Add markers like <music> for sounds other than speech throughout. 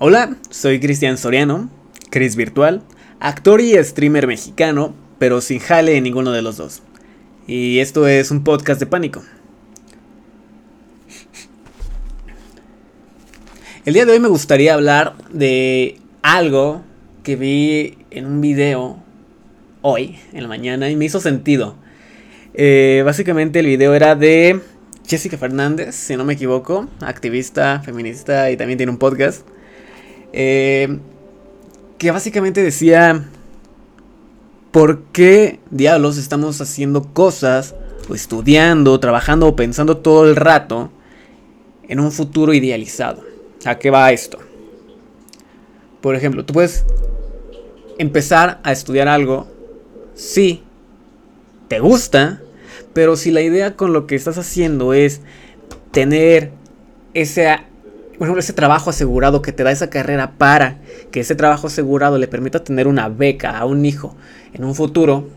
Hola, soy Cristian Soriano, Chris Virtual, actor y streamer mexicano, pero sin jale en ninguno de los dos. Y esto es un podcast de pánico. El día de hoy me gustaría hablar de algo que vi en un video hoy, en la mañana, y me hizo sentido. Eh, básicamente el video era de Jessica Fernández, si no me equivoco, activista, feminista y también tiene un podcast. Eh, que básicamente decía, ¿por qué diablos estamos haciendo cosas, o estudiando, trabajando o pensando todo el rato en un futuro idealizado? ¿A qué va esto? Por ejemplo, tú puedes empezar a estudiar algo, sí, te gusta, pero si la idea con lo que estás haciendo es tener ese por ejemplo, ese trabajo asegurado que te da esa carrera para que ese trabajo asegurado le permita tener una beca a un hijo en un futuro,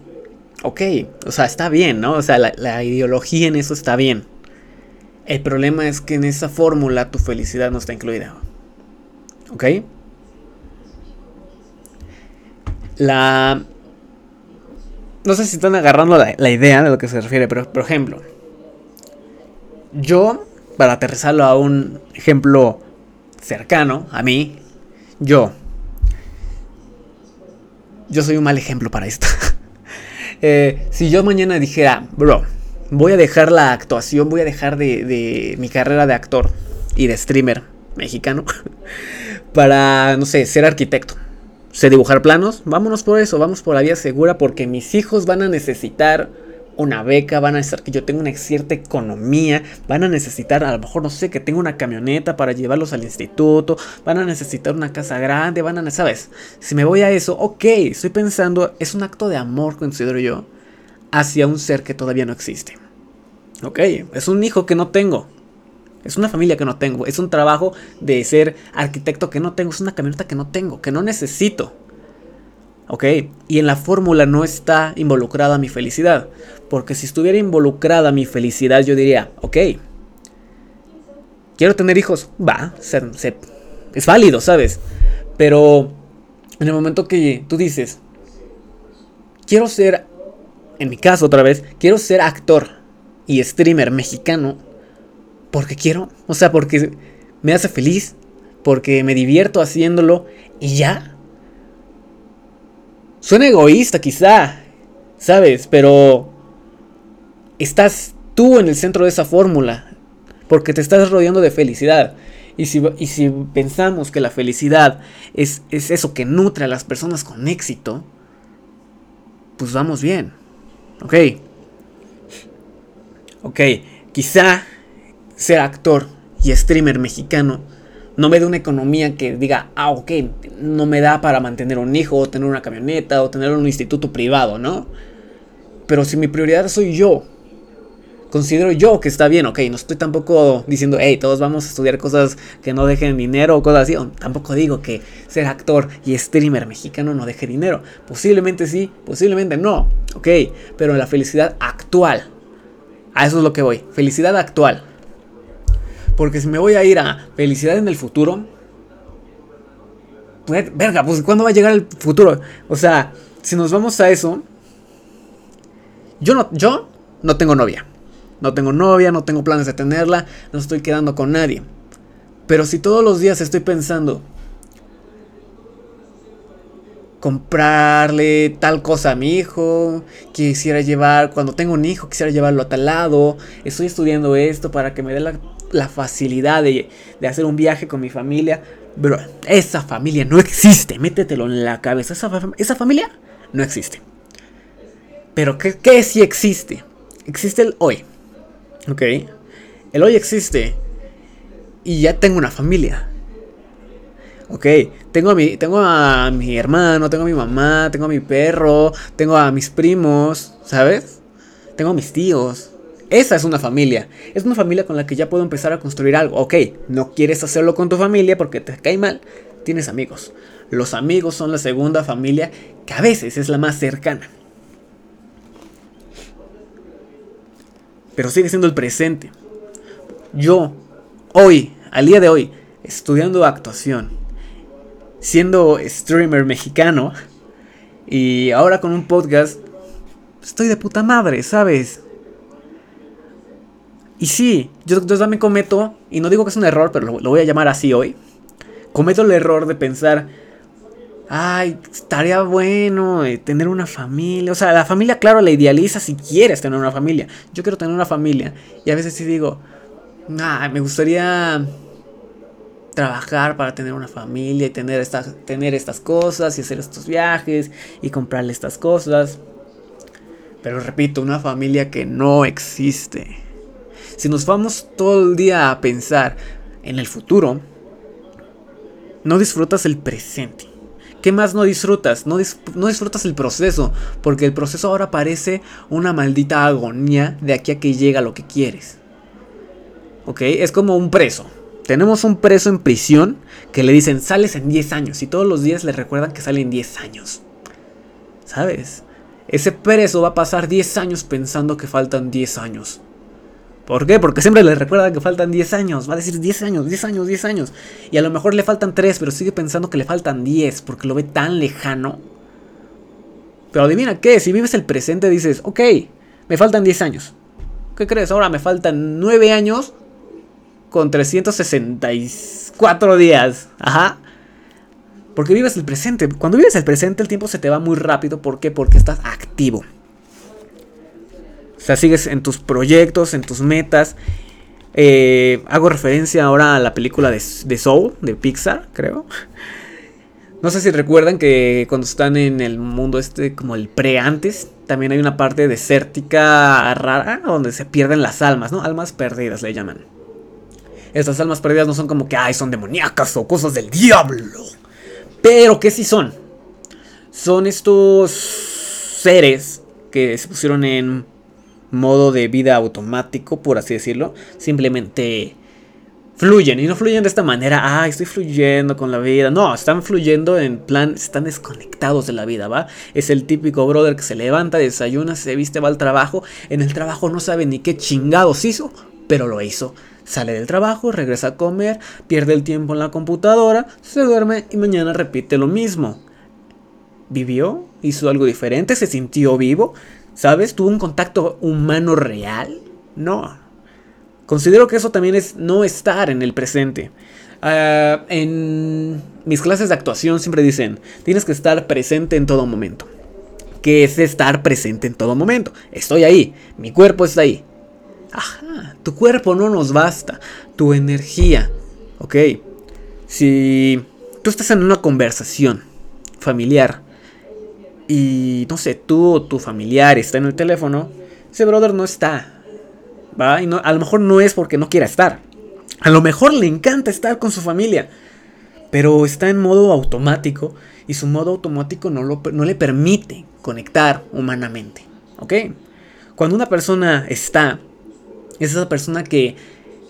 ok, o sea, está bien, ¿no? O sea, la, ideología en eso está bien. El problema es que en esa fórmula tu felicidad no está incluida. ¿Ok? La... No sé si están agarrando la, la idea de lo que se refiere, pero por ejemplo, yo para aterrizarlo a un ejemplo cercano a mí, yo. Yo soy un mal ejemplo para esto. <laughs> Eh, si yo mañana dijera, bro, voy a dejar la actuación, voy a dejar de, de mi carrera de actor y de streamer mexicano <laughs> para, no sé, ser arquitecto. Sé dibujar planos, vámonos por eso, vamos por la vía segura porque mis hijos van a necesitar una beca, van a necesitar que yo tenga una cierta economía, van a necesitar, a lo mejor no sé, que tenga una camioneta para llevarlos al instituto, van a necesitar una casa grande, van a, ¿sabes? Si me voy a eso, ok, estoy pensando, es un acto de amor, considero yo, hacia un ser que todavía no existe. Ok, es un hijo que no tengo. Es una familia que no tengo. Es un trabajo de ser arquitecto que no tengo. Es una camioneta que no tengo. Que no necesito. ¿Ok? Y en la fórmula no está involucrada mi felicidad. Porque si estuviera involucrada mi felicidad, yo diría, ok, quiero tener hijos, va, es válido, ¿sabes? Pero en el momento que tú dices, quiero ser, en mi caso otra vez, quiero ser actor y streamer mexicano, porque quiero, o sea, porque me hace feliz, porque me divierto haciéndolo y ya, Suena egoísta quizá, ¿sabes? Pero estás tú en el centro de esa fórmula, porque te estás rodeando de felicidad. Y si, si pensamos que la felicidad es, es eso que nutre a las personas con éxito, pues vamos bien. Ok. Ok, quizá ser actor y streamer mexicano no me da una economía que diga, ah, ok, no me da para mantener un hijo, o tener una camioneta, o tener un instituto privado, ¿no? Pero si mi prioridad soy yo, considero yo que está bien, ok, no estoy tampoco diciendo, hey, todos vamos a estudiar cosas que no dejen dinero o cosas así, tampoco digo que ser actor y streamer mexicano no deje dinero, posiblemente sí, posiblemente no, ok, pero la felicidad actual, a eso es lo que voy, felicidad actual. Porque si me voy a ir a felicidad en el futuro. Pues, verga, pues ¿cuándo va a llegar el futuro? O sea, si nos vamos a eso. Yo no, yo no tengo novia. No tengo novia, no tengo planes de tenerla, no estoy quedando con nadie. Pero si todos los días estoy pensando comprarle tal cosa a mi hijo, quisiera llevar, cuando tengo un hijo, quisiera llevarlo a tal lado, estoy estudiando esto para que me dé la la facilidad de, hacer un viaje con mi familia. Bro, esa familia no existe. Métetelo en la cabeza. Esa, familia no existe. Pero ¿qué, ¿qué sí existe? Existe el hoy. ¿Ok? El hoy existe. Y ya tengo una familia. Ok, tengo a, mi, tengo a mi hermano, tengo a mi mamá, tengo a mi perro, tengo a mis primos, ¿sabes? Tengo a mis tíos. Esa es una familia. Es una familia con la que ya puedo empezar a construir algo. Ok, no quieres hacerlo con tu familia porque te cae mal. Tienes amigos. Los amigos son la segunda familia que a veces es la más cercana. Pero sigue siendo el presente. Yo, hoy, al día de hoy, estudiando actuación siendo streamer mexicano y ahora con un podcast, estoy de puta madre, ¿sabes? Y sí, yo, también cometo, y no digo que es un error, pero lo, voy a llamar así hoy, cometo el error de pensar, ay, estaría bueno eh, tener una familia. O sea, la familia, claro, la idealiza si quieres tener una familia. Yo quiero tener una familia. Y a veces sí digo, ay, me gustaría trabajar para tener una familia y tener, tener estas cosas y hacer estos viajes y comprarle estas cosas. Pero repito, una familia que no existe. Si nos vamos todo el día a pensar en el futuro, no disfrutas el presente. ¿Qué más no disfrutas? No, disfrutas el proceso, porque el proceso ahora parece una maldita agonía de aquí a que llega lo que quieres. ¿Ok? Es como un preso. Tenemos un preso en prisión que le dicen sales en 10 años y todos los días le recuerdan que sale en 10 años. ¿Sabes? Ese preso va a pasar 10 años pensando que faltan 10 años. ¿Por qué? Porque siempre le recuerda que faltan 10 años. Va a decir 10 años, 10 años, 10 años. Y a lo mejor le faltan 3, pero sigue pensando que le faltan 10 porque lo ve tan lejano. Pero adivina qué, si vives el presente dices, ok, me faltan 10 años. ¿Qué crees? Ahora me faltan 9 años con 364 días. Ajá. Porque vives el presente. Cuando vives el presente el tiempo se te va muy rápido. ¿Por qué? Porque estás activo. O sea, sigues en tus proyectos, en tus metas. Eh, hago referencia ahora a la película de, Soul, de Pixar, creo. <laughs> No sé si recuerdan que cuando están en el mundo este, como el pre-antes, también hay una parte desértica rara donde se pierden las almas, ¿no? Almas perdidas le llaman. Estas almas perdidas no son como que, ay, son demoníacas o cosas del diablo. Pero ¿qué sí son? Son estos seres que se pusieron en modo de vida automático, por así decirlo. Simplemente fluyen. Y no fluyen de esta manera, ah, estoy fluyendo con la vida. No, están fluyendo en plan, están desconectados de la vida, ¿va? Es el típico brother que se levanta, desayuna, se viste, va al trabajo. En el trabajo no sabe ni qué chingados hizo, pero lo hizo. Sale del trabajo, regresa a comer, pierde el tiempo en la computadora, se duerme y mañana repite lo mismo. ¿Vivió? ¿Hizo algo diferente? ¿Se sintió vivo? ¿Sabes? ¿Tuvo un contacto humano real? No. Considero que eso también es no estar en el presente. Ah, en mis clases de actuación siempre dicen, tienes que estar presente en todo momento. ¿Qué es estar presente en todo momento? Estoy ahí, mi cuerpo está ahí. Ajá, tu cuerpo no nos basta, tu energía. Ok, si tú estás en una conversación familiar y no sé, tú o tu familiar está en el teléfono, ese brother no está. ¿Va? Y no, a lo mejor no es porque no quiera estar. A lo mejor le encanta estar con su familia. Pero está en modo automático y su modo automático no, lo, no le permite conectar humanamente. ¿Ok? Cuando una persona está, es esa persona que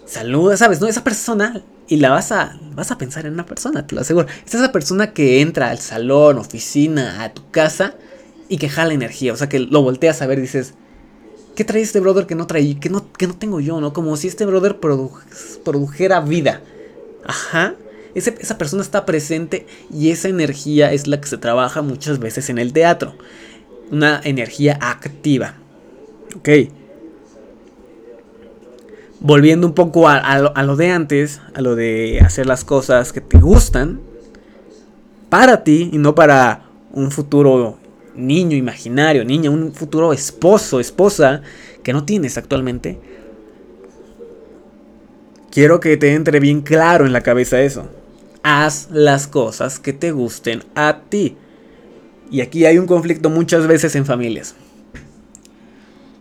saluda, ¿sabes? No, esa persona y la vas a, vas a pensar en una persona, te lo aseguro. Es esa persona que entra al salón, oficina, a tu casa y que jala energía. O sea, que lo volteas a ver y dices, ¿qué trae este brother que no trae, que no, que no tengo yo, no? Como si este brother produjera vida. Ajá. esa persona está presente y esa energía es la que se trabaja muchas veces en el teatro. Una energía activa. Ok volviendo un poco a, lo, de antes, a lo de hacer las cosas que te gustan, para ti y no para un futuro niño imaginario, niña, un futuro esposo, esposa que no tienes actualmente. Quiero que te entre bien claro en la cabeza eso. Haz las cosas que te gusten a ti. Y aquí hay un conflicto muchas veces en familias.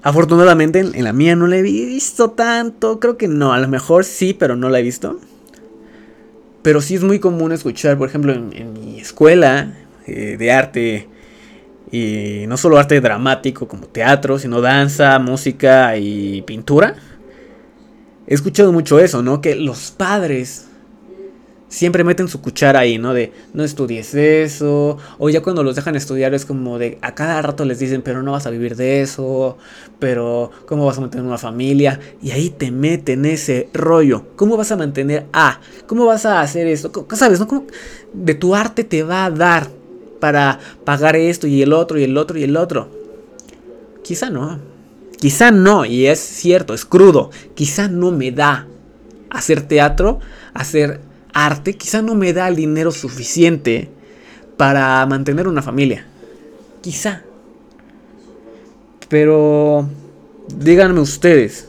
Afortunadamente en, la mía no la he visto tanto. Creo que no. A lo mejor sí, pero no la he visto. Pero sí es muy común escuchar, por ejemplo, en, mi escuela eh, de arte. Y no solo arte dramático como teatro, sino danza, música y pintura. He escuchado mucho eso, ¿no? Que los padres siempre meten su cuchara ahí, ¿no? De no estudies eso. O ya cuando los dejan estudiar es como de a cada rato les dicen, pero no vas a vivir de eso. Pero ¿cómo vas a mantener una familia? Y ahí te meten ese rollo. ¿Cómo vas a mantener a? ¿Cómo vas a hacer esto? ¿Sabes? ¿no? ¿Cómo de tu arte te va a dar para pagar esto y el otro y el otro y el otro? Quizá no. Quizá no. Y es cierto, es crudo. Quizá no me da hacer teatro, hacer arte quizá no me da el dinero suficiente para mantener una familia. Quizá. Pero díganme ustedes,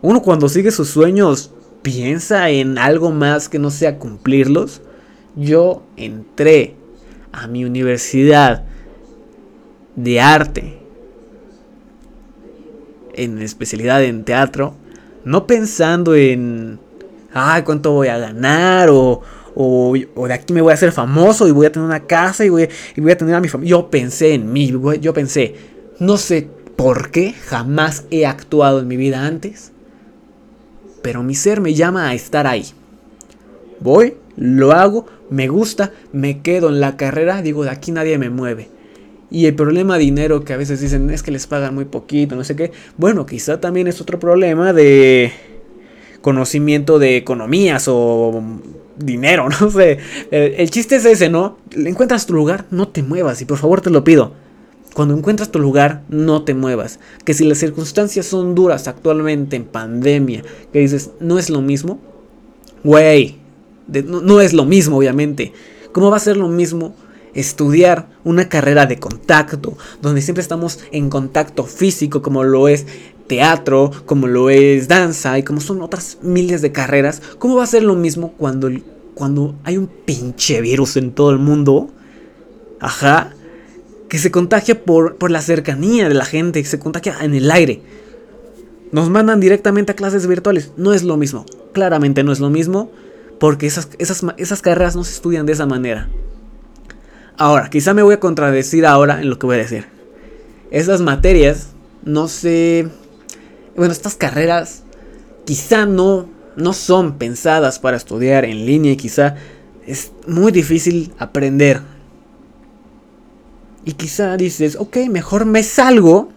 uno cuando sigue sus sueños piensa en algo más que no sea cumplirlos. Yo entré a mi universidad de arte en especialidad en teatro, no pensando en ay, ¿cuánto voy a ganar? O, o, de aquí me voy a hacer famoso y voy a tener una casa y voy, y voy a tener a mi familia. Yo pensé en mí, yo pensé, no sé por qué jamás he actuado en mi vida antes, pero mi ser me llama a estar ahí. Voy, lo hago, me gusta, me quedo en la carrera, digo, de aquí nadie me mueve. Y el problema de dinero que a veces dicen es que les pagan muy poquito, no sé qué. Bueno, quizá también es otro problema de conocimiento de economías o dinero, <laughs> no sé. El, chiste es ese, ¿no? Encuentras tu lugar, no te muevas y por favor te lo pido. Cuando encuentras tu lugar, no te muevas. Que si las circunstancias son duras actualmente en pandemia, que dices, no es lo mismo, güey, no, no es lo mismo, obviamente. ¿Cómo va a ser lo mismo estudiar una carrera de contacto, donde siempre estamos en contacto físico, como lo es teatro, como lo es danza y como son otras miles de carreras, ¿cómo va a ser lo mismo cuando, cuando hay un pinche virus en todo el mundo? Ajá. Que se contagia por, por la cercanía de la gente, que se contagia en el aire. Nos mandan directamente a clases virtuales. No es lo mismo. Claramente no es lo mismo. Porque esas, esas, esas carreras no se estudian de esa manera. Ahora, quizá me voy a contradecir ahora en lo que voy a decir. Esas materias no se bueno, estas carreras quizá no, no son pensadas para estudiar en línea y quizá es muy difícil aprender. Y quizá dices, ok, mejor me salgo.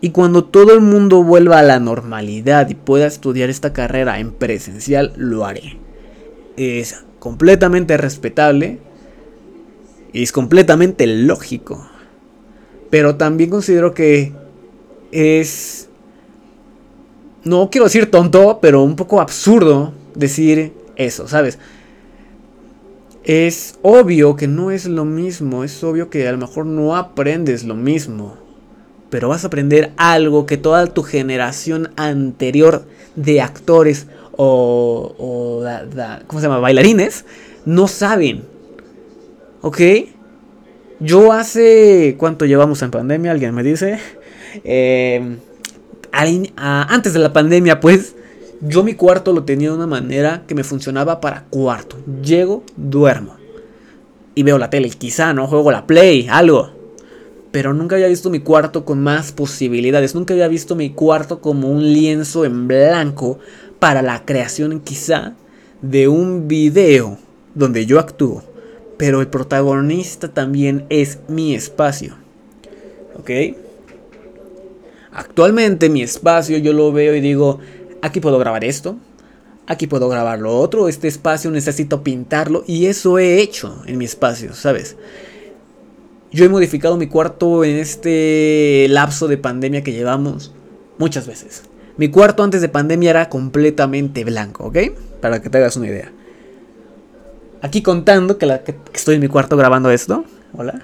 Y cuando todo el mundo vuelva a la normalidad y pueda estudiar esta carrera en presencial, lo haré. Es completamente respetable. Y es completamente lógico. Pero también considero que es, no quiero decir tonto, pero un poco absurdo decir eso, ¿sabes? Es obvio que no es lo mismo, es obvio que a lo mejor no aprendes lo mismo, pero vas a aprender algo que toda tu generación anterior de actores o, o ¿cómo se llama? Bailarines no saben. ¿Ok? Yo hace... ¿Cuánto llevamos en pandemia? ¿Alguien me dice? Eh, antes de la pandemia, pues, yo mi cuarto lo tenía de una manera que me funcionaba para cuarto. Llego, duermo. Y veo la tele, quizá, ¿no? Juego la play, algo. Pero nunca había visto mi cuarto con más posibilidades. Nunca había visto mi cuarto como un lienzo en blanco para la creación, quizá, de un video donde yo actúo. Pero el protagonista también es mi espacio. ¿Ok? Actualmente mi espacio yo lo veo y digo, aquí puedo grabar esto, aquí puedo grabar lo otro, este espacio necesito pintarlo y eso he hecho en mi espacio, ¿sabes? Yo he modificado mi cuarto en este lapso de pandemia que llevamos muchas veces. Mi cuarto antes de pandemia era completamente blanco, ¿ok? Para que te hagas una idea. Aquí contando que, que estoy en mi cuarto grabando esto. Hola.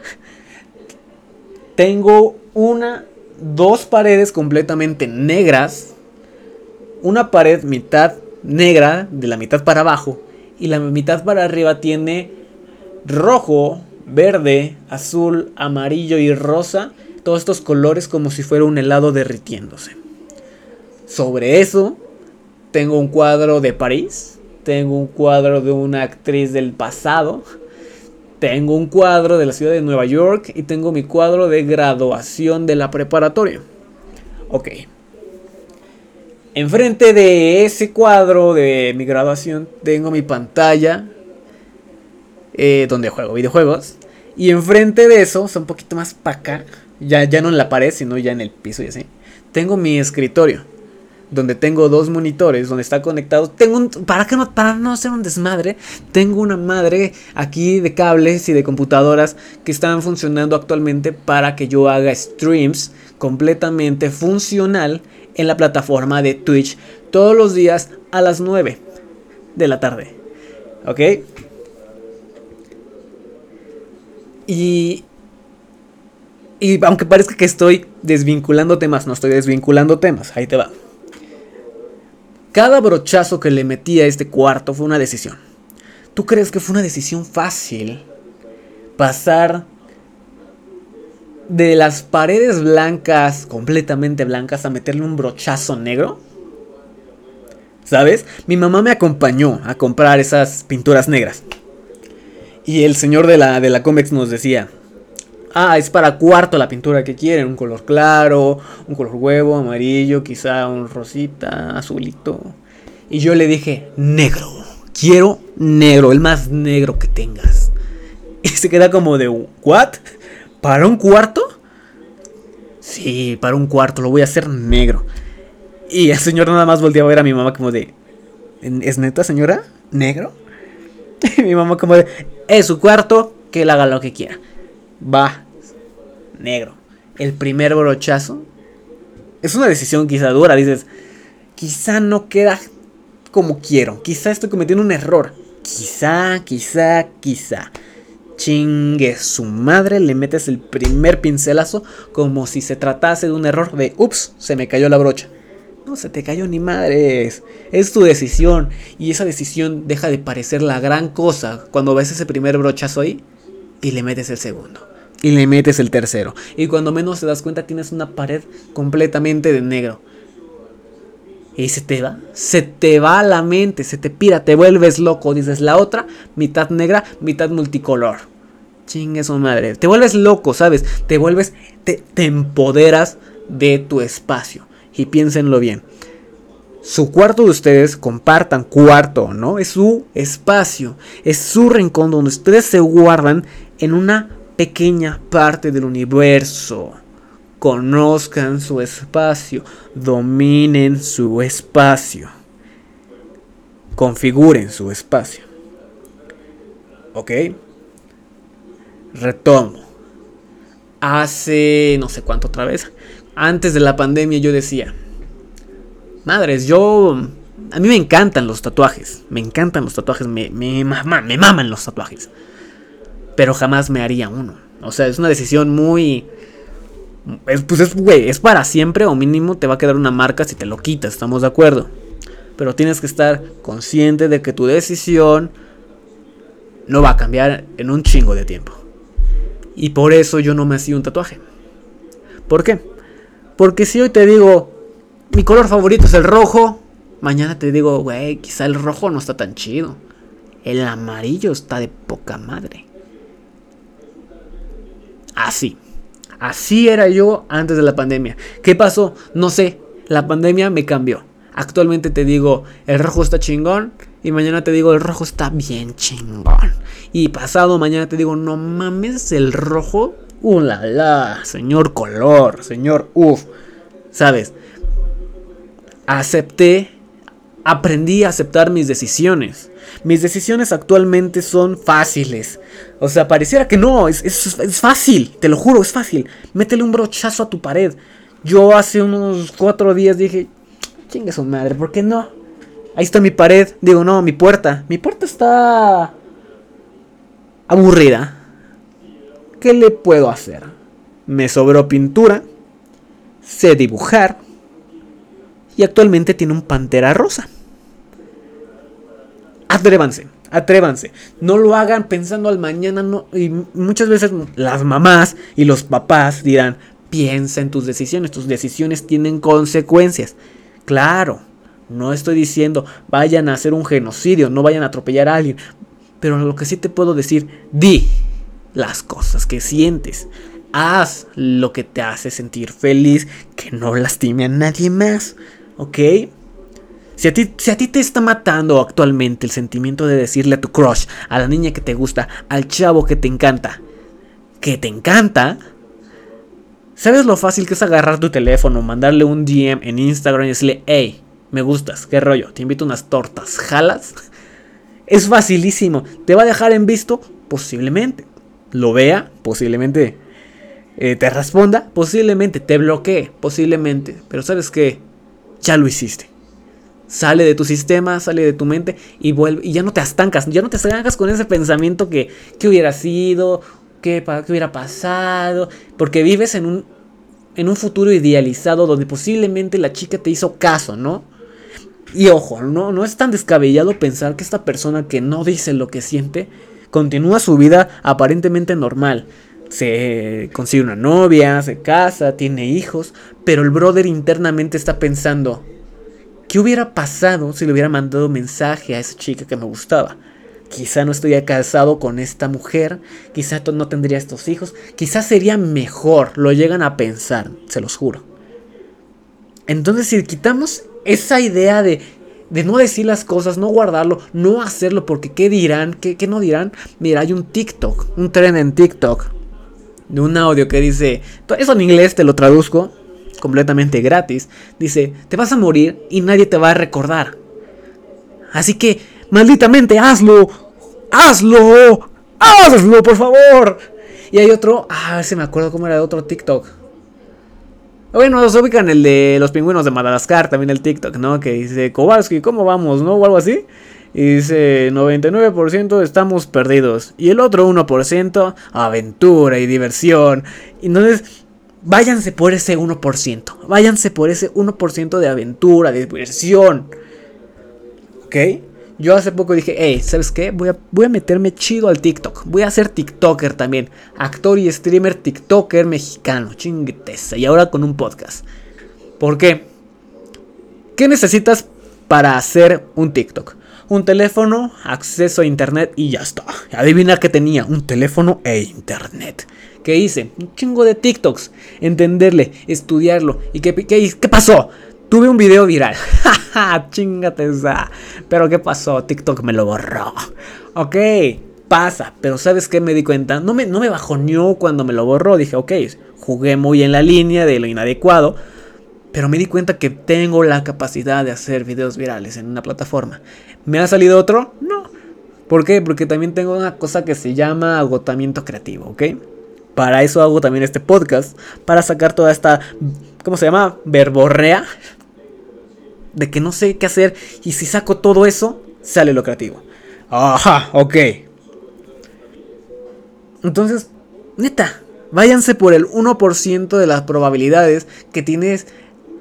Tengo una dos paredes completamente negras, una pared mitad negra de la mitad para abajo y la mitad para arriba tiene rojo, verde, azul, amarillo y rosa, todos estos colores como si fuera un helado derritiéndose. Sobre eso tengo un cuadro de París, tengo un cuadro de una actriz del pasado, tengo un cuadro de la ciudad de Nueva York y tengo mi cuadro de graduación de la preparatoria. Ok. enfrente de ese cuadro de mi graduación tengo mi pantalla eh, donde juego videojuegos. Y enfrente de eso, o un poquito más para acá, ya, ya no en la pared, sino ya en el piso y así, tengo mi escritorio. Donde tengo dos monitores, donde está conectado. Tengo un. Para que no, para no hacer un desmadre. Tengo una madre aquí de cables y de computadoras que están funcionando actualmente para que yo haga streams completamente funcional en la plataforma de Twitch todos los días a las 9 de la tarde. ¿Ok? Y, y aunque parezca que estoy desvinculando temas, no estoy desvinculando temas, ahí te va. Cada brochazo que le metí a este cuarto fue una decisión. ¿Tú crees que fue una decisión fácil pasar de las paredes blancas, completamente blancas, a meterle un brochazo negro? ¿Sabes? Mi mamá me acompañó a comprar esas pinturas negras. Y el señor de la, de la Comex nos decía, ah, es para cuarto la pintura que quieren, un color claro, un color huevo, amarillo, quizá un rosita, azulito. Y yo le dije, negro, quiero negro, el más negro que tengas. <laughs> Y se queda como de, ¿what? ¿Para un cuarto? Sí, para un cuarto, lo voy a hacer negro. Y el señor nada más volteaba a ver a mi mamá como de, ¿es neta señora? ¿Negro? <laughs> Y mi mamá como de, es su cuarto, que él haga lo que quiera. Va, negro. El primer brochazo. Es una decisión quizá dura, dices, quizá no queda como quiero, quizá estoy cometiendo un error. Quizá, quizá, quizá. Chingue su madre, le metes el primer pincelazo como si se tratase de un error de, ups, se me cayó la brocha. No se te cayó ni madres. Es tu decisión. Y esa decisión deja de parecer la gran cosa cuando ves ese primer brochazo ahí y le metes el segundo. Y le metes el tercero. Y cuando menos te das cuenta tienes una pared completamente de negro. Y se te va, se te va la mente, se te pira, te vuelves loco. Dices la otra, mitad negra, mitad multicolor. Chingue su madre. Te vuelves loco, ¿sabes? Te vuelves, te, te empoderas de tu espacio y piénsenlo bien. Su cuarto de ustedes, compartan cuarto, ¿no? Es su espacio, es su rincón donde ustedes se guardan en una pequeña parte del universo. Conozcan su espacio, dominen su espacio, configuren su espacio. ¿Ok? Retomo. Hace no sé cuánto otra vez, antes de la pandemia yo decía, madres, yo... A mí me encantan los tatuajes, me encantan los tatuajes, me, me, me maman los tatuajes. Pero jamás me haría uno. O sea, es una decisión muy... pues es, güey, es para siempre o mínimo te va a quedar una marca si te lo quitas, estamos de acuerdo. Pero tienes que estar consciente de que tu decisión no va a cambiar en un chingo de tiempo. Y por eso yo no me hacía un tatuaje. ¿Por qué? Porque si hoy te digo, mi color favorito es el rojo, mañana te digo, güey, quizá el rojo no está tan chido. El amarillo está de poca madre. Así. Así era yo antes de la pandemia. ¿Qué pasó? No sé. La pandemia me cambió. Actualmente te digo, el rojo está chingón. Y mañana te digo, el rojo está bien chingón. Y pasado mañana te digo, no mames, el rojo ¡Uh, la, la! Señor color, señor uff. ¿Sabes? Acepté, aprendí a aceptar mis decisiones. Mis decisiones actualmente son fáciles. O sea, pareciera que no, es, es, fácil, te lo juro, es fácil. Métele un brochazo a tu pared. Yo hace unos cuatro días dije, chingue su madre, ¿por qué no? Ahí está mi pared. Digo, no, mi puerta. Mi puerta está aburrida. ¿qué le puedo hacer? Me sobró pintura, sé dibujar y actualmente tiene un pantera rosa. Atrévanse, atrévanse. No lo hagan pensando al mañana. No, y muchas veces las mamás y los papás dirán, piensa en tus decisiones. Tus decisiones tienen consecuencias. Claro, no estoy diciendo vayan a hacer un genocidio, no vayan a atropellar a alguien. Pero lo que sí te puedo decir, di las cosas que sientes. Haz lo que te hace sentir feliz, que no lastime a nadie más. ¿Ok? Si a, ti, si a ti te está matando actualmente el sentimiento de decirle a tu crush, a la niña que te gusta, al chavo que te encanta, que te encanta, ¿sabes lo fácil que es agarrar tu teléfono, mandarle un DM en Instagram y decirle, hey, me gustas, qué rollo, te invito a unas tortas, ¿jalas? <laughs> Es facilísimo. ¿Te va a dejar en visto? Posiblemente. Lo vea, posiblemente. Eh, te responda, posiblemente. Te bloquee, posiblemente. Pero sabes qué, ya lo hiciste. Sale de tu sistema, sale de tu mente y vuelve. Y ya no te estancas, ya no te estancas con ese pensamiento que, ¿qué hubiera sido? ¿Qué, qué hubiera pasado? Porque vives en un, en un futuro idealizado donde posiblemente la chica te hizo caso, ¿no? Y ojo, no, no es tan descabellado pensar que esta persona que no dice lo que siente continúa su vida aparentemente normal. Se consigue una novia, se casa, tiene hijos, pero el brother internamente está pensando, ¿qué hubiera pasado si le hubiera mandado mensaje a esa chica que me gustaba? Quizá no estaría casado con esta mujer, quizá no tendría estos hijos, quizá sería mejor, lo llegan a pensar, se los juro. Entonces si quitamos esa idea de, de no decir las cosas, no guardarlo, no hacerlo, porque ¿qué dirán? ¿Qué, no dirán? Mira, hay un TikTok, un tren en TikTok, de un audio que dice, eso en inglés te lo traduzco, completamente gratis, dice, te vas a morir y nadie te va a recordar. Así que, malditamente, hazlo, hazlo, hazlo, por favor. Y hay otro, ah, se me acuerdo cómo era de otro TikTok bueno, nos ubican el de los pingüinos de Madagascar, también el TikTok, ¿no? Que dice, Kowalski, ¿cómo vamos? ¿No? O algo así. Y dice, 99% estamos perdidos. Y el otro 1%, aventura y diversión. Entonces, váyanse por ese 1%. Váyanse por ese 1% de aventura, de diversión. ¿Ok? Yo hace poco dije, hey, ¿sabes qué? Voy a, voy a meterme chido al TikTok. Voy a ser TikToker también. Actor y streamer TikToker mexicano. Chinguetesa. Y ahora con un podcast. ¿Por qué? ¿Qué necesitas para hacer un TikTok? Un teléfono, acceso a internet y ya está. Adivina qué tenía, un teléfono e internet. ¿Qué hice? Un chingo de TikToks. Entenderle, estudiarlo. ¿Y qué, qué, qué pasó? Tuve un video viral. <laughs> Chingate esa. Pero ¿qué pasó? TikTok me lo borró. Ok, pasa. Pero ¿sabes qué me di cuenta? No me, no me bajoneó cuando me lo borró. Dije, ok, jugué muy en la línea de lo inadecuado. Pero me di cuenta que tengo la capacidad de hacer videos virales en una plataforma. ¿Me ha salido otro? No. ¿Por qué? Porque también tengo una cosa que se llama agotamiento creativo, ¿ok? Para eso hago también este podcast. Para sacar toda esta ¿cómo se llama? Verborrea. De que no sé qué hacer y si saco todo eso, sale lo creativo. Ajá, ok. Entonces, neta, váyanse por el 1% de las probabilidades que tienes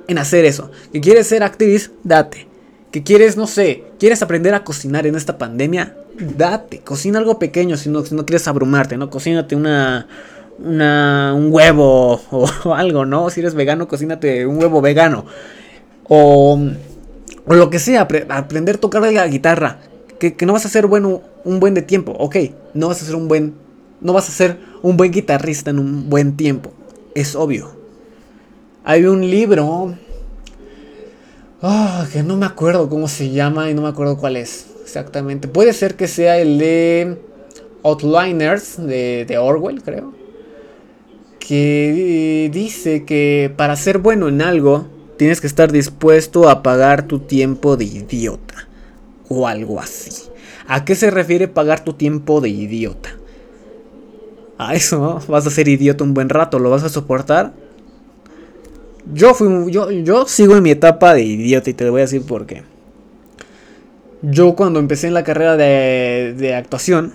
en hacer eso. Que quieres ser actriz, date. Que quieres, no sé, quieres aprender a cocinar en esta pandemia, date. Cocina algo pequeño si no, no quieres abrumarte, ¿no? Cocínate una, un huevo <laughs> o, algo, ¿no? Si eres vegano, cocínate un huevo vegano. O, o lo que sea, aprender a tocar la guitarra. Que, no vas a ser bueno un buen de tiempo. Ok, no vas a ser un buen. No vas a ser un buen guitarrista en un buen tiempo. Es obvio. Hay un libro. Ah, que no me acuerdo cómo se llama y no me acuerdo cuál es. Exactamente. Puede ser que sea el de Outliners de, Orwell, creo que dice que para ser bueno en algo tienes que estar dispuesto a pagar tu tiempo de idiota o algo así. ¿A qué se refiere pagar tu tiempo de idiota? A eso, ¿no? Vas a ser idiota un buen rato, ¿lo vas a soportar? Yo fui yo, yo sigo en mi etapa de idiota y te voy a decir por qué. Yo cuando empecé en la carrera de, de actuación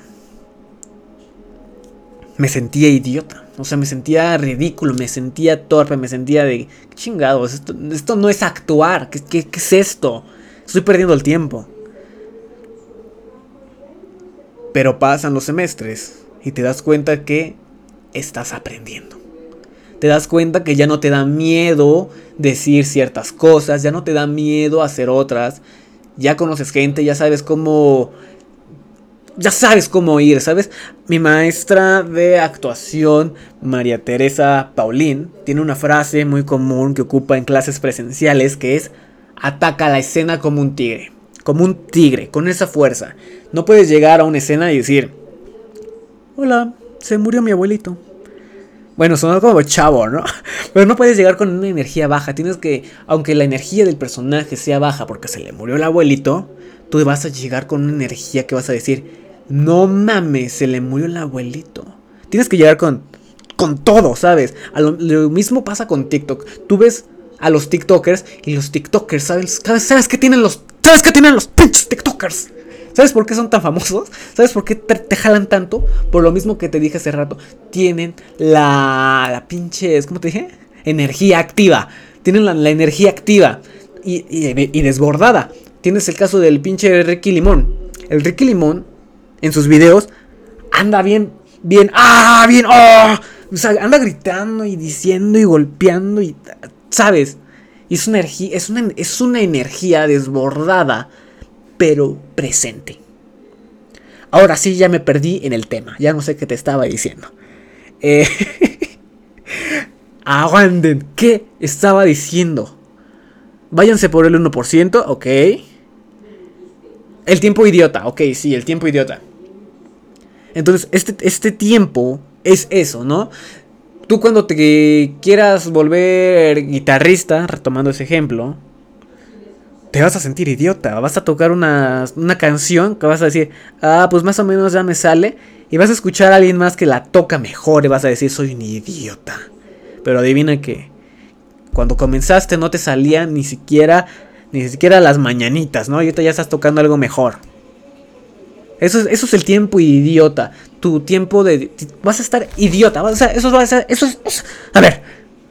me sentía idiota. O sea, me sentía ridículo, me sentía torpe, me sentía de chingados. Esto, esto no es actuar. ¿Qué, ¿Qué, es esto? Estoy perdiendo el tiempo. Pero pasan los semestres y te das cuenta que estás aprendiendo. Te das cuenta que ya no te da miedo decir ciertas cosas, ya no te da miedo hacer otras. Ya conoces gente, ya sabes cómo ya sabes cómo ir, ¿sabes? Mi maestra de actuación, María Teresa Paulín, tiene una frase muy común que ocupa en clases presenciales que es ataca la escena como un tigre. Como un tigre, con esa fuerza. No puedes llegar a una escena y decir, hola, se murió mi abuelito. Bueno, sonó como chavo, ¿no? <laughs> Pero no puedes llegar con una energía baja. Tienes que, aunque la energía del personaje sea baja porque se le murió el abuelito, tú vas a llegar con una energía que vas a decir, no mames, se le murió el abuelito. Tienes que llegar con, con todo, ¿sabes? lo, mismo pasa con TikTok. Tú ves a los TikTokers y los TikTokers, ¿sabes? ¿Sabes qué tienen los, ¿sabes qué tienen los pinches TikTokers? ¿Sabes por qué son tan famosos? ¿Sabes por qué te, jalan tanto? Por lo mismo que te dije hace rato. Tienen la, la pinche, ¿cómo te dije? Energía activa. Tienen la, energía activa y, y, desbordada. Tienes el caso del pinche Ricky Limón. El Ricky Limón, en sus videos, anda bien, bien, ah, bien, oh. O sea, anda gritando y diciendo y golpeando y, ¿sabes? Y es una energía, es una, es una energía desbordada pero presente. Ahora sí, ya me perdí en el tema. Ya no sé qué te estaba diciendo. Eh, <laughs> aguanten. ¿Qué estaba diciendo? Váyanse por el 1%, ok. El tiempo idiota, ok, sí, el tiempo idiota. Entonces, este, este tiempo es eso, ¿no? Tú cuando te quieras volver guitarrista, retomando ese ejemplo, te vas a sentir idiota. Vas a tocar una, canción que vas a decir, ah, pues más o menos ya me sale. Y vas a escuchar a alguien más que la toca mejor y vas a decir, soy un idiota. Pero adivina que cuando comenzaste no te salían ni siquiera, ni siquiera las mañanitas, ¿no? Y ahorita ya estás tocando algo mejor. Eso es, eso es el tiempo idiota. Tu tiempo de... Vas a estar idiota. Vas a, eso va a ser... Eso es... a ver,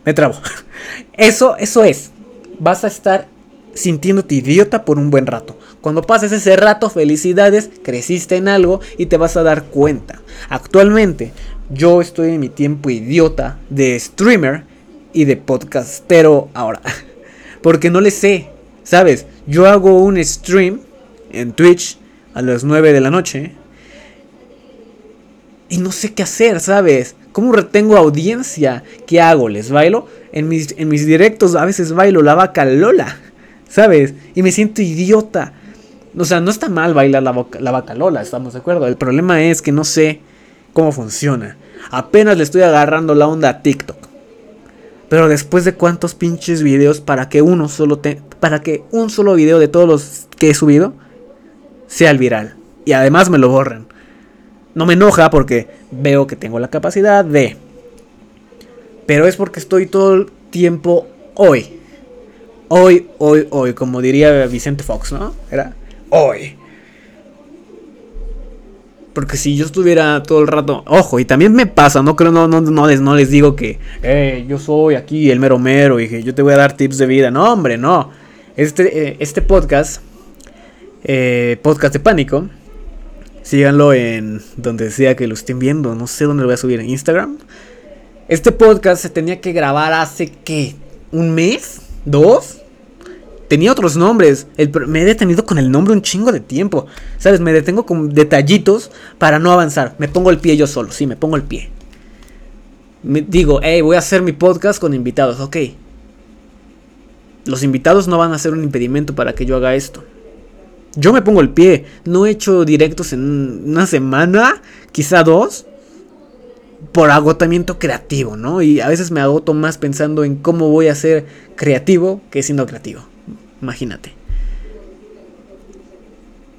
me trabo. <laughs> Eso, eso es. Vas a estar sintiéndote idiota por un buen rato. Cuando pases ese rato, felicidades, creciste en algo y te vas a dar cuenta. Actualmente, yo estoy en mi tiempo idiota de streamer y de podcastero ahora. <laughs> Porque no le sé, ¿sabes? Yo hago un stream en Twitch a las 9 de la noche y no sé qué hacer, ¿sabes? ¿Cómo retengo audiencia? ¿Qué hago? ¿Les bailo? En mis, en mis directos a veces bailo la vaca Lola. ¿Sabes? Y me siento idiota. O sea, no está mal bailar la, la vaca Lola, estamos de acuerdo. El problema es que no sé cómo funciona. Apenas le estoy agarrando la onda a TikTok. Pero después de cuántos pinches videos para que uno solo te, para que un solo video de todos los que he subido sea el viral y además me lo borren. No me enoja porque veo que tengo la capacidad de pero es porque estoy todo el tiempo hoy Hoy, hoy, hoy, como diría Vicente Fox, ¿no? Era hoy. Porque si yo estuviera todo el rato, ojo, y también me pasa, no creo, no, no, no, les, no les digo que eh, yo soy aquí el mero mero y que yo te voy a dar tips de vida. No, hombre, no. Este, eh, este podcast, eh, podcast de pánico, síganlo en donde sea que lo estén viendo. No sé dónde lo voy a subir en Instagram. Este podcast se tenía que grabar hace que un mes ¿Dos? Tenía otros nombres. me he detenido con el nombre un chingo de tiempo. ¿Sabes? Me detengo con detallitos para no avanzar. Me pongo el pie yo solo. Sí, me pongo el pie. Digo, hey, voy a hacer mi podcast con invitados. Ok. Los invitados no van a ser un impedimento para que yo haga esto. Yo me pongo el pie. No he hecho directos en una semana, quizá dos por agotamiento creativo, ¿no? Y a veces me agoto más pensando en cómo voy a ser creativo que siendo creativo. Imagínate.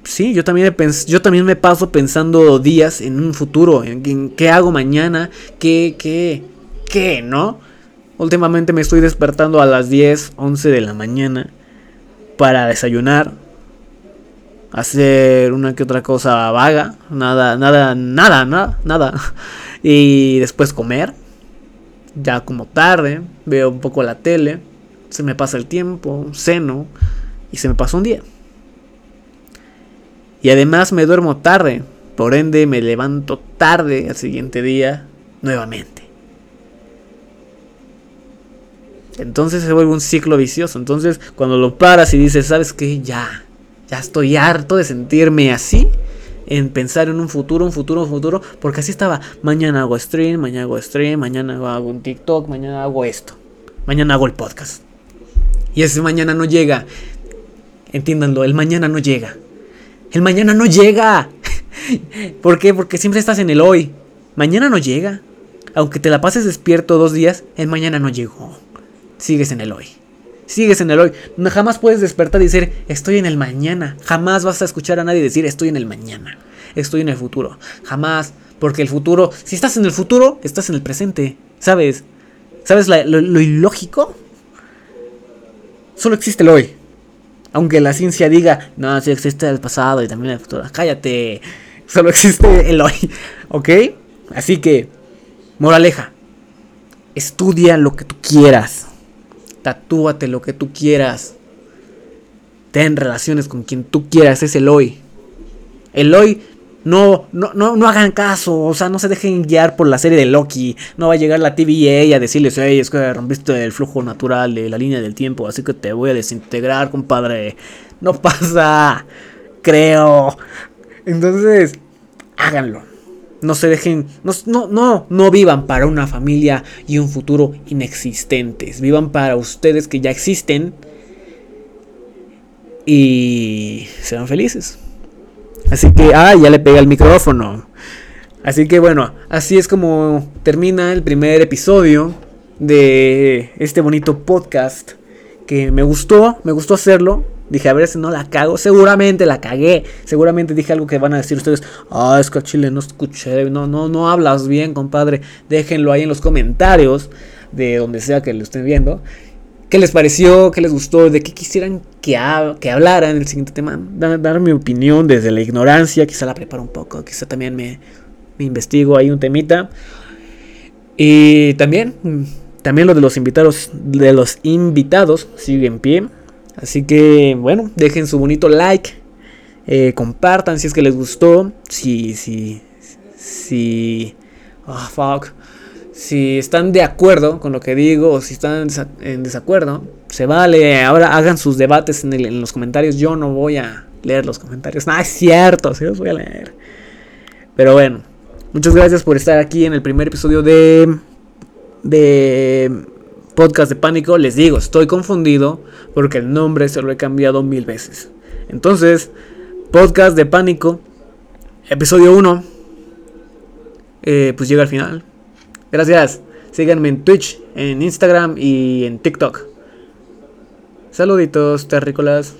Sí, yo también, yo también me paso pensando días en un futuro, en, qué hago mañana, qué, qué, qué, ¿no? Últimamente me estoy despertando a las 10, 11 de la mañana para desayunar, hacer una que otra cosa vaga, nada, nada, nada, nada, nada. <laughs> Y después comer, ya como tarde, veo un poco la tele, se me pasa el tiempo, ceno y se me pasa un día. Y además me duermo tarde, por ende me levanto tarde al siguiente día nuevamente. Entonces se vuelve un ciclo vicioso. Entonces cuando lo paras y dices, ¿sabes qué? Ya, ya estoy harto de sentirme así en pensar en un futuro, un futuro, un futuro, porque así estaba, mañana hago stream, mañana hago stream, mañana hago un TikTok, mañana hago esto, mañana hago el podcast. Y ese mañana no llega. entiéndanlo, el mañana no llega. El mañana no llega. <laughs> ¿Por qué? Porque siempre estás en el hoy. Mañana no llega. Aunque te la pases despierto dos días, el mañana no llegó. Sigues en el hoy. Sigues en el hoy. jamás puedes despertar y decir, estoy en el mañana. Jamás vas a escuchar a nadie decir, estoy en el mañana. Estoy en el futuro. Jamás. Porque el futuro, si estás en el futuro, estás en el presente. ¿Sabes? ¿Sabes lo ilógico? Solo existe el hoy. Aunque la ciencia diga, no, sí existe el pasado y también el futuro. Cállate. <laughs> Solo existe el hoy. <laughs> ¿Ok? Así que, moraleja. Estudia lo que tú quieras. Tatúate lo que tú quieras. Ten relaciones con quien tú quieras. Es el hoy. El hoy no, no, no, no hagan caso, o sea, no se dejen guiar por la serie de Loki. No va a llegar la TVA a decirles, hey, es que rompiste el flujo natural de la línea del tiempo, así que te voy a desintegrar, compadre. No pasa, creo. Entonces, háganlo. No se dejen, no, no, no, no vivan para una familia y un futuro inexistentes. Vivan para ustedes que ya existen y sean felices. Así que, ah, ya le pega el micrófono. Así que bueno, así es como termina el primer episodio de este bonito podcast que me gustó, me gustó hacerlo. Dije, a ver si no la cago. Seguramente la cagué. Seguramente dije algo que van a decir ustedes. Ah, es que Chile no escuché. No, no, no hablas bien, compadre. Déjenlo ahí en los comentarios. De donde sea que lo estén viendo. ¿Qué les pareció? ¿Qué les gustó? ¿De qué quisieran que, que hablara el siguiente tema? Dar, mi opinión desde la ignorancia. Quizá la preparo un poco. Quizá también me, investigo ahí un temita. Y también, también lo de los invitados, de los invitados sigue en pie. Así que, bueno, dejen su bonito like. Eh, compartan si es que les gustó. Si, si, si... Oh, fuck si están de acuerdo con lo que digo o si están en desacuerdo, se vale. Ahora hagan sus debates en, los comentarios. Yo no voy a leer los comentarios. No, es cierto, sí los voy a leer. Pero bueno, muchas gracias por estar aquí en el primer episodio de, de Podcast de Pánico. Les digo, estoy confundido porque el nombre se lo he cambiado mil veces. Entonces, Podcast de Pánico, episodio 1, eh, pues llega al final. Gracias. Síganme en Twitch, en Instagram y en TikTok. Saluditos, terrícolas.